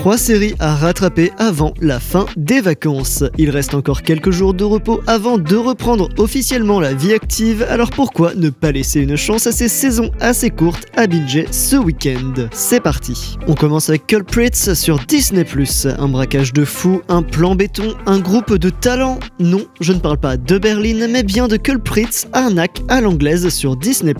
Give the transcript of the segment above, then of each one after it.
Trois séries à rattraper avant la fin des vacances. Il reste encore quelques jours de repos avant de reprendre officiellement la vie active, alors pourquoi ne pas laisser une chance à ces saisons assez courtes à binger ce week-end? C'est parti On commence avec Culprits sur Disney+, un braquage de fou, un plan béton, un groupe de talents. Non, je ne parle pas de Berlin, mais bien de Culprits, arnaque à l'anglaise sur Disney+.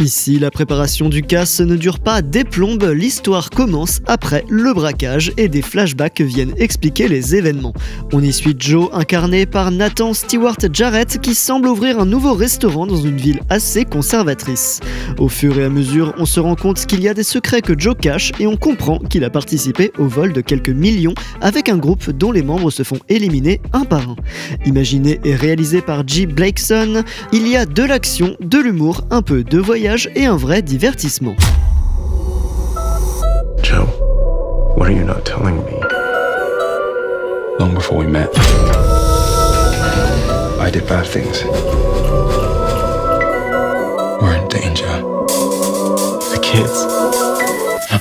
Ici, la préparation du casse ne dure pas des plombes, l'histoire commence après le braquage et des flashbacks viennent expliquer les événements. On y suit Joe incarné par Nathan Stewart Jarrett qui semble ouvrir un nouveau restaurant dans une ville assez conservatrice. Au fur et à mesure, on se rend compte qu'il y a des secrets que Joe cache et on comprend qu'il a participé au vol de quelques millions avec un groupe dont les membres se font éliminer un par un. Imaginé et réalisé par G. Blakeson, il y a de l'action, de l'humour, un peu de voyage et un vrai divertissement. What are you not telling me? Long before we met, I did bad things. We're in danger. The kids.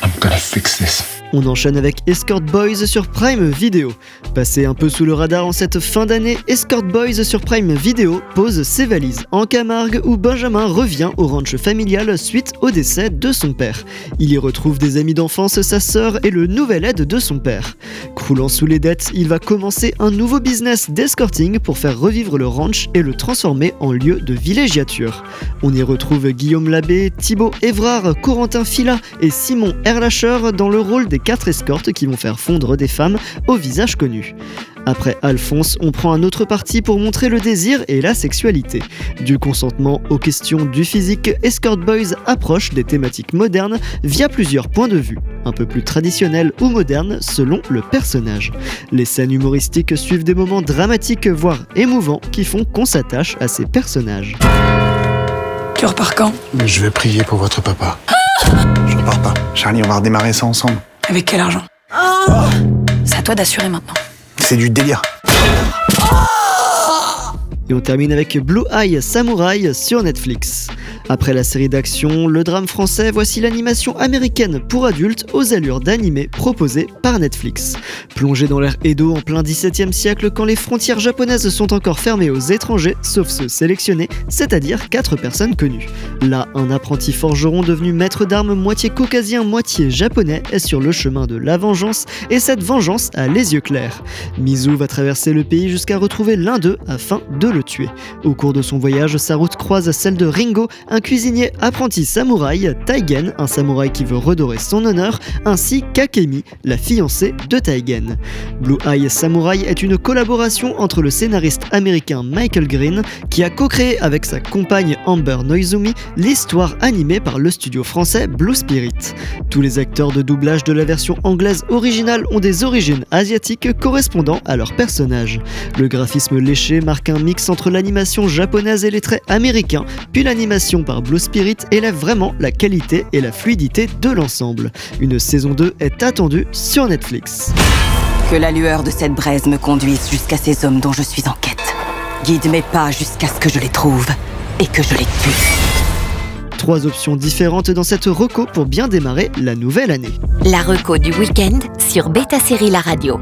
I'm gonna fix this. On enchaîne avec Escort Boys sur Prime Video. Passé un peu sous le radar en cette fin d'année, Escort Boys sur Prime Video pose ses valises en Camargue où Benjamin revient au ranch familial suite au décès de son père. Il y retrouve des amis d'enfance, sa sœur et le nouvel aide de son père. Croulant sous les dettes, il va commencer un nouveau business d'escorting pour faire revivre le ranch et le transformer en lieu de villégiature. On y retrouve Guillaume Labbé, Thibaut Évrard, Corentin Fila et Simon Erlacher dans le rôle des quatre escortes qui vont faire fondre des femmes au visage connu. Après Alphonse, on prend un autre parti pour montrer le désir et la sexualité. Du consentement aux questions du physique, Escort Boys approche des thématiques modernes via plusieurs points de vue, un peu plus traditionnels ou modernes selon le personnage. Les scènes humoristiques suivent des moments dramatiques voire émouvants qui font qu'on s'attache à ces personnages. Tu repars quand? Je vais prier pour votre papa. Je repars pas. Charlie, on va redémarrer ça ensemble. Avec quel argent? C'est à toi d'assurer maintenant. C'est du délire. Et on termine avec Blue Eye Samurai sur Netflix. Après la série d'action, le drame français, voici l'animation américaine pour adultes aux allures d'animé proposée par Netflix. Plongé dans l'ère Edo en plein XVIIe siècle, quand les frontières japonaises sont encore fermées aux étrangers, sauf ceux sélectionnés, c'est-à-dire quatre personnes connues. Là, un apprenti forgeron devenu maître d'armes moitié caucasien, moitié japonais est sur le chemin de la vengeance, et cette vengeance a les yeux clairs. Mizu va traverser le pays jusqu'à retrouver l'un d'eux afin de le tuer. Au cours de son voyage, sa route croise celle de Ringo, cuisinier apprenti samouraï, Taigen, un samouraï qui veut redorer son honneur, ainsi qu'Akemi, la fiancée de Taigen. Blue Eye Samurai est une collaboration entre le scénariste américain Michael Green, qui a co-créé avec sa compagne Amber Noizumi l'histoire animée par le studio français Blue Spirit. Tous les acteurs de doublage de la version anglaise originale ont des origines asiatiques correspondant à leurs personnages. Le graphisme léché marque un mix entre l'animation japonaise et les traits américains, puis l'animation par Blue Spirit élève vraiment la qualité et la fluidité de l'ensemble. Une saison 2 est attendue sur Netflix. Que la lueur de cette braise me conduise jusqu'à ces hommes dont je suis en quête. Guide mes pas jusqu'à ce que je les trouve et que je les tue. Trois options différentes dans cette reco pour bien démarrer la nouvelle année. La reco du week-end sur Beta Série La Radio.